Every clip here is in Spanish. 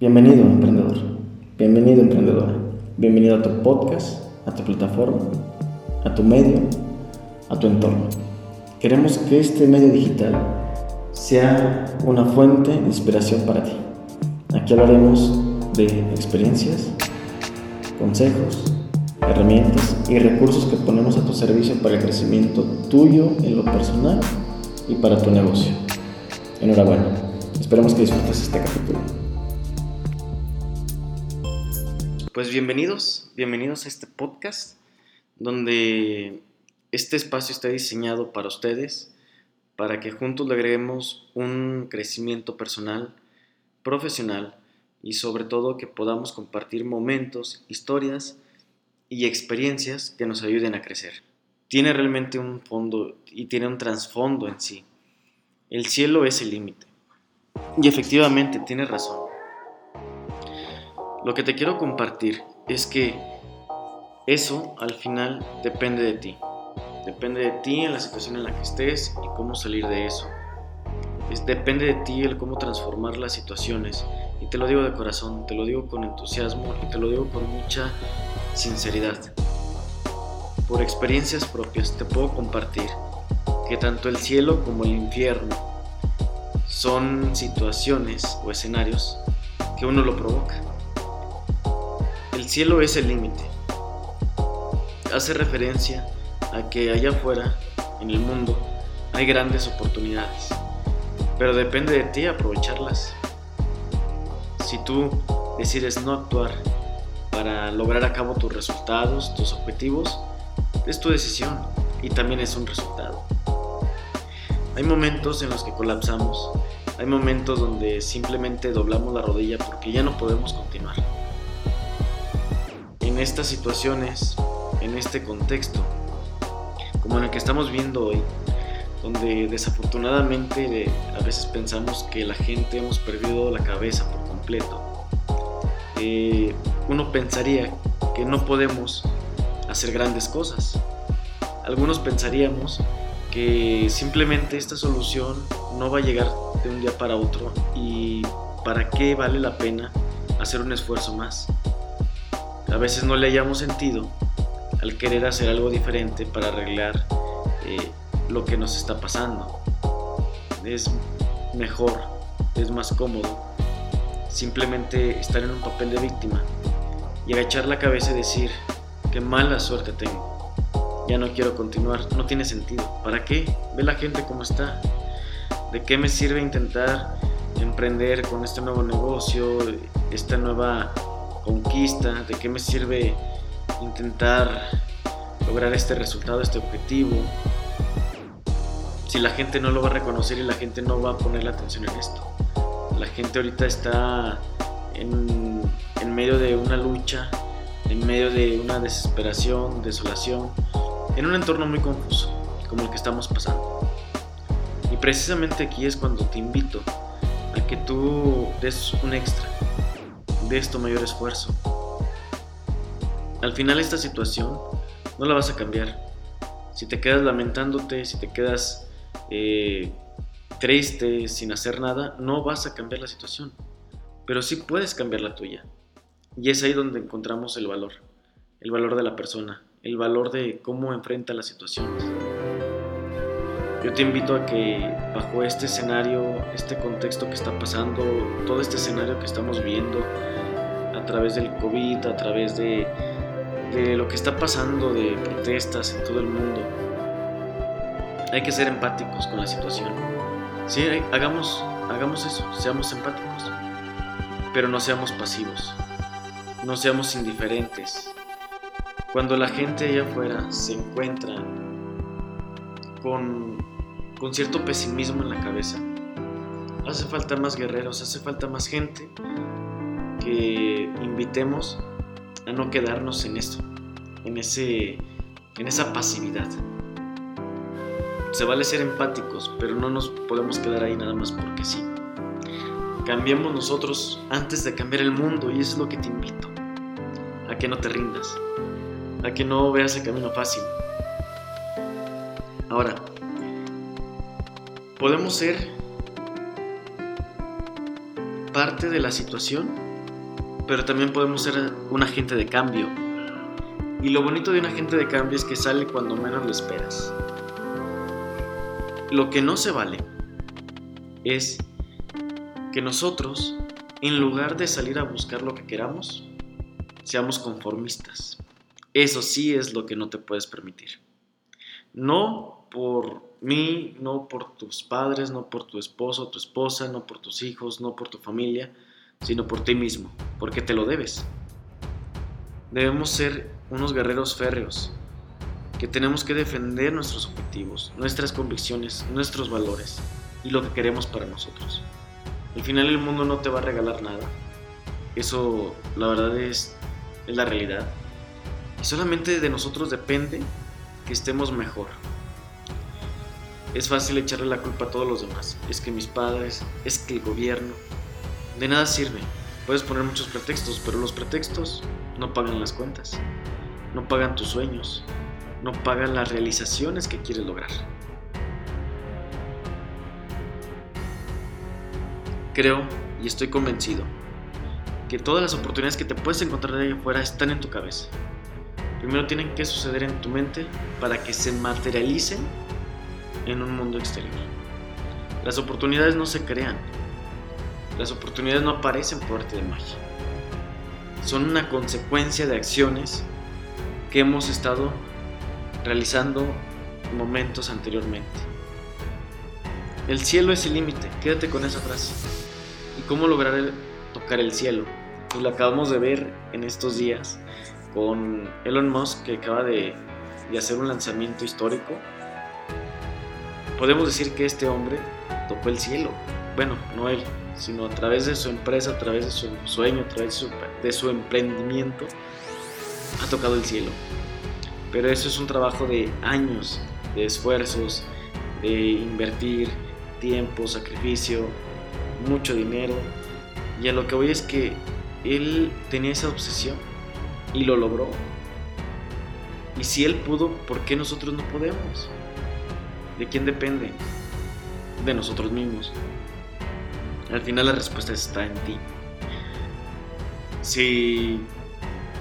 Bienvenido, emprendedor. Bienvenido, emprendedora. Bienvenido a tu podcast, a tu plataforma, a tu medio, a tu entorno. Queremos que este medio digital sea una fuente de inspiración para ti. Aquí hablaremos de experiencias, consejos, herramientas y recursos que ponemos a tu servicio para el crecimiento tuyo en lo personal y para tu negocio. Enhorabuena. Esperamos que disfrutes este capítulo. Pues bienvenidos, bienvenidos a este podcast donde este espacio está diseñado para ustedes, para que juntos logremos un crecimiento personal, profesional y sobre todo que podamos compartir momentos, historias y experiencias que nos ayuden a crecer. Tiene realmente un fondo y tiene un trasfondo en sí. El cielo es el límite. Y efectivamente, tiene razón. Lo que te quiero compartir es que eso al final depende de ti. Depende de ti en la situación en la que estés y cómo salir de eso. depende de ti el cómo transformar las situaciones. Y te lo digo de corazón, te lo digo con entusiasmo y te lo digo con mucha sinceridad. Por experiencias propias te puedo compartir que tanto el cielo como el infierno son situaciones o escenarios que uno lo provoca. El cielo es el límite. Hace referencia a que allá afuera, en el mundo, hay grandes oportunidades, pero depende de ti aprovecharlas. Si tú decides no actuar para lograr a cabo tus resultados, tus objetivos, es tu decisión y también es un resultado. Hay momentos en los que colapsamos, hay momentos donde simplemente doblamos la rodilla porque ya no podemos continuar en estas situaciones, en este contexto, como en el que estamos viendo hoy, donde desafortunadamente a veces pensamos que la gente hemos perdido la cabeza por completo. Eh, uno pensaría que no podemos hacer grandes cosas. Algunos pensaríamos que simplemente esta solución no va a llegar de un día para otro y para qué vale la pena hacer un esfuerzo más. A veces no le hayamos sentido al querer hacer algo diferente para arreglar eh, lo que nos está pasando. Es mejor, es más cómodo simplemente estar en un papel de víctima y agachar la cabeza y decir, qué mala suerte tengo. Ya no quiero continuar, no tiene sentido. ¿Para qué? Ve la gente cómo está. ¿De qué me sirve intentar emprender con este nuevo negocio, esta nueva conquista, de qué me sirve intentar lograr este resultado, este objetivo, si la gente no lo va a reconocer y la gente no va a poner la atención en esto. La gente ahorita está en, medio de una lucha, en medio de una desesperación, desolación, en un entorno muy confuso, como el que estamos pasando. Y precisamente aquí es cuando te invito a que tú des un extra, de esto mayor esfuerzo. Al final esta situación no la vas a cambiar. Si te quedas lamentándote, si te quedas eh, triste, sin hacer nada, no vas a cambiar la situación. Pero sí puedes cambiar la tuya. Y es ahí donde encontramos el valor. El valor de la persona. El valor de cómo enfrenta las situaciones. Yo te invito a que bajo este escenario, este contexto que está pasando, todo este escenario que estamos viendo a través del COVID, a través de, lo que está pasando, de protestas en todo el mundo, hay que ser empáticos con la situación. Sí, hagamos, hagamos eso, seamos empáticos, pero no seamos pasivos, no seamos indiferentes. Cuando la gente allá afuera se encuentra con, con cierto pesimismo en la cabeza. Hace falta más guerreros, hace falta más gente que invitemos a no quedarnos en esto, en, ese, en esa pasividad. Se vale ser empáticos, pero no nos podemos quedar ahí nada más porque sí. Cambiemos nosotros antes de cambiar el mundo y eso es lo que te invito. A que no te rindas, a que no veas el camino fácil, Ahora, podemos ser parte de la situación pero también podemos ser un agente de cambio. Y lo bonito de un agente de cambio es que sale cuando menos lo esperas. Lo que no se vale es que nosotros, en lugar de salir a buscar lo que queramos, seamos conformistas. Eso sí es lo que no te puedes permitir. No por mí, no por tus padres, no por tu esposo, tu esposa, no por tus hijos, no por tu familia, sino por ti mismo, porque te lo debes. Debemos ser unos guerreros férreos, que tenemos que defender nuestros objetivos, nuestras convicciones, nuestros valores y lo que queremos para nosotros. Al final el mundo no te va a regalar nada. Eso la verdad es, es la realidad. Y solamente de nosotros depende que estemos mejor. Es fácil echarle la culpa a todos los demás. Es que mis padres, es que el gobierno. De nada sirve. Puedes poner muchos pretextos, pero los pretextos no pagan las cuentas. No pagan tus sueños. No pagan las realizaciones que quieres lograr. Creo y estoy convencido que todas las oportunidades que te puedes encontrar ahí afuera están en tu cabeza. Primero tienen que suceder en tu mente para que se materialicen en un mundo exterior. Las oportunidades no se crean. Las oportunidades no aparecen por arte de magia. Son una consecuencia de acciones que hemos estado realizando momentos anteriormente. El cielo es el límite, quédate con esa frase. ¿Y cómo lograr tocar el cielo? Pues lo acabamos de ver en estos días con Elon Musk que acaba de, de hacer un lanzamiento histórico. Podemos decir que este hombre tocó el cielo. Bueno, no él, sino a través de su empresa, a través de su sueño, a través de su, de su emprendimiento, ha tocado el cielo. Pero eso es un trabajo de años, de esfuerzos, de invertir tiempo, sacrificio, mucho dinero. Y a lo que voy es que él tenía esa obsesión y lo logró. Y si él pudo, ¿por qué nosotros no podemos? ¿De quién depende? De nosotros mismos. Al final la respuesta está en ti. Si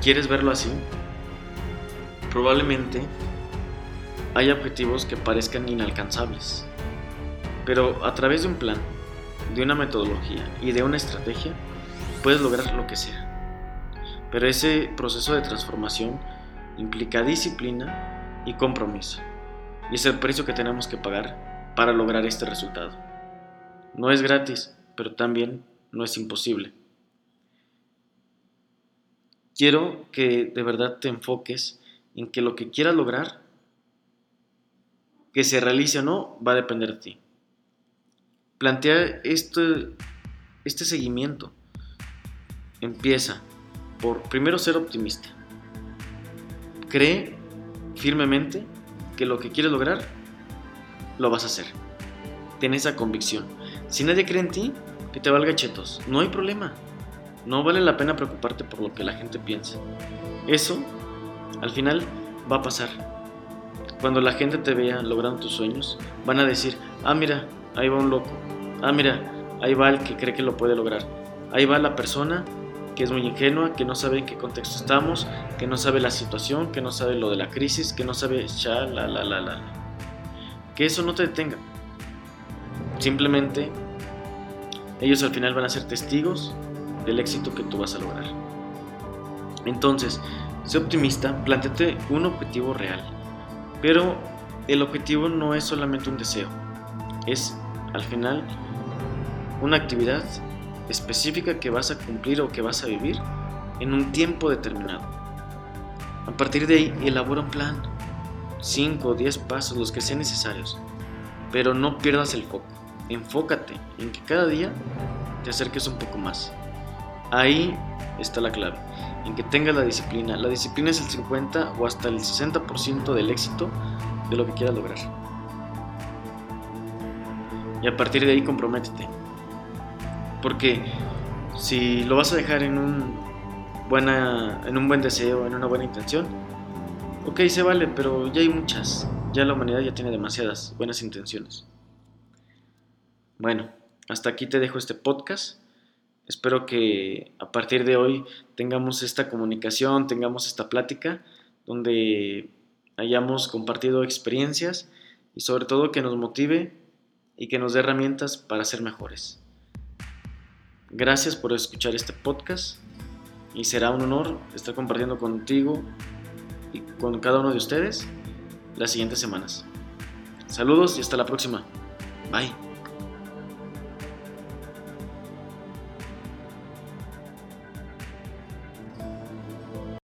quieres verlo así, probablemente hay objetivos que parezcan inalcanzables. Pero a través de un plan, de una metodología y de una estrategia, puedes lograr lo que sea. Pero ese proceso de transformación implica disciplina y compromiso. Y es el precio que tenemos que pagar para lograr este resultado. No es gratis, pero también no es imposible. Quiero que de verdad te enfoques en que lo que quieras lograr, que se realice o no, va a depender de ti. Plantea este, este seguimiento. Empieza por primero ser optimista. Cree firmemente que lo que quieres lograr, lo vas a hacer. Ten esa convicción. Si nadie cree en ti, que te valga chetos. No hay problema. No vale la pena preocuparte por lo que la gente piensa. Eso, al final, va a pasar. Cuando la gente te vea logrando tus sueños, van a decir, ah, mira, ahí va un loco. Ah, mira, ahí va el que cree que lo puede lograr. Ahí va la persona que es muy ingenua, que no sabe en qué contexto estamos, que no sabe la situación, que no sabe lo de la crisis, que no sabe ya, la, la, la, la. Que eso no te detenga. Simplemente ellos al final van a ser testigos del éxito que tú vas a lograr. Entonces, sé optimista, planteate un objetivo real. Pero el objetivo no es solamente un deseo, es al final una actividad específica que vas a cumplir o que vas a vivir en un tiempo determinado. A partir de ahí, elabora un plan, 5 o 10 pasos, los que sean necesarios, pero no pierdas el foco. Enfócate en que cada día te acerques un poco más. Ahí está la clave, en que tengas la disciplina. La disciplina es el 50 o hasta el 60% del éxito de lo que quieras lograr. Y a partir de ahí comprométete. Porque si lo vas a dejar en un, buena, en un buen deseo, en una buena intención, ok, se vale, pero ya hay muchas. Ya la humanidad ya tiene demasiadas buenas intenciones. Bueno, hasta aquí te dejo este podcast. Espero que a partir de hoy tengamos esta comunicación, tengamos esta plática donde hayamos compartido experiencias y sobre todo que nos motive y que nos dé herramientas para ser mejores. Gracias por escuchar este podcast y será un honor estar compartiendo contigo y con cada uno de ustedes las siguientes semanas. Saludos y hasta la próxima. Bye.